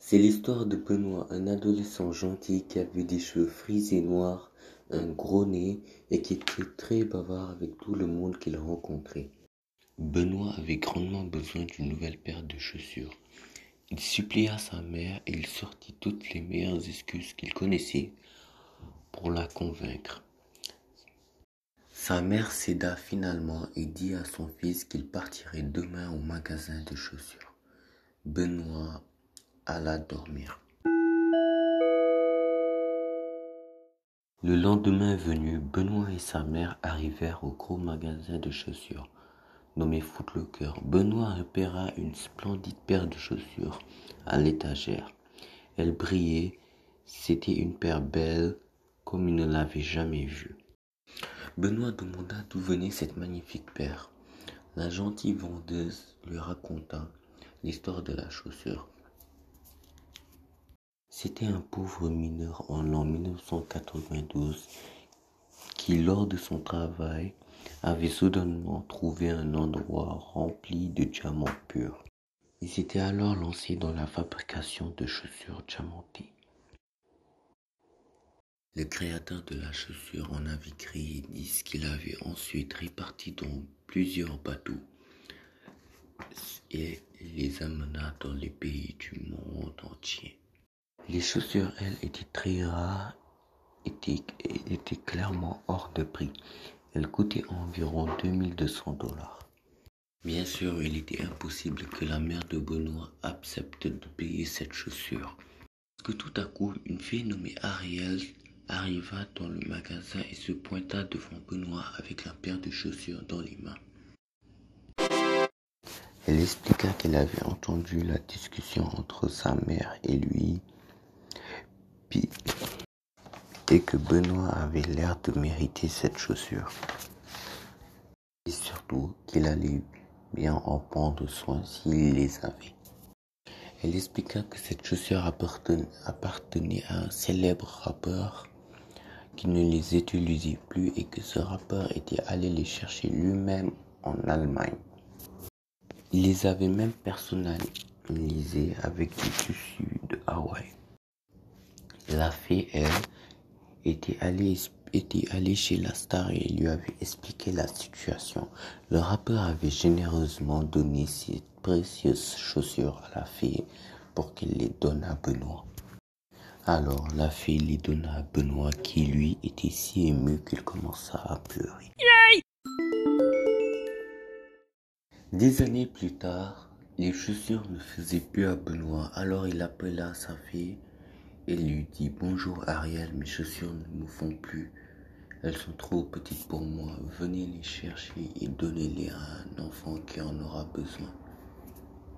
C'est l'histoire de Benoît, un adolescent gentil qui avait des cheveux frisés noirs, un gros nez et qui était très bavard avec tout le monde qu'il rencontrait. Benoît avait grandement besoin d'une nouvelle paire de chaussures. Il supplia sa mère et il sortit toutes les meilleures excuses qu'il connaissait pour la convaincre. Sa mère céda finalement et dit à son fils qu'il partirait demain au magasin de chaussures. Benoît alla dormir. Le lendemain venu, Benoît et sa mère arrivèrent au gros magasin de chaussures nommé Footlocker. Benoît repéra une splendide paire de chaussures à l'étagère. Elle brillait, c'était une paire belle comme il ne l'avait jamais vue. Benoît demanda d'où venait cette magnifique paire. La gentille vendeuse lui raconta l'histoire de la chaussure. C'était un pauvre mineur en l'an 1992 qui, lors de son travail, avait soudainement trouvé un endroit rempli de diamants purs. Il s'était alors lancé dans la fabrication de chaussures diamantées. Le créateur de la chaussure en avait créé dix qu'il avait ensuite répartis dans plusieurs bateaux et les amena dans les pays du monde entier. Les chaussures, elles, étaient très rares, étaient, étaient clairement hors de prix. Elles coûtaient environ 2200 dollars. Bien sûr, il était impossible que la mère de Benoît accepte de payer cette chaussure. Que tout à coup, une fille nommée Ariel arriva dans le magasin et se pointa devant Benoît avec la paire de chaussures dans les mains. Elle expliqua qu'elle avait entendu la discussion entre sa mère et lui, et que Benoît avait l'air de mériter cette chaussure. Et surtout qu'il allait bien en prendre soin s'il les avait. Elle expliqua que cette chaussure appartenait à un célèbre rappeur qui ne les utilisait plus et que ce rappeur était allé les chercher lui-même en Allemagne. Il les avait même personnalisés avec du tissu de Hawaï. La fille, elle, était allée, était allée chez la star et lui avait expliqué la situation. Le rappeur avait généreusement donné ses précieuses chaussures à la fille pour qu'elle les donne à Benoît. Alors la fille les donna à Benoît qui lui était si ému qu'il commença à pleurer. Des années plus tard, les chaussures ne faisaient plus à Benoît, alors il appela sa fille et lui dit Bonjour Ariel, mes chaussures ne me font plus. Elles sont trop petites pour moi. Venez les chercher et donnez-les à un enfant qui en aura besoin.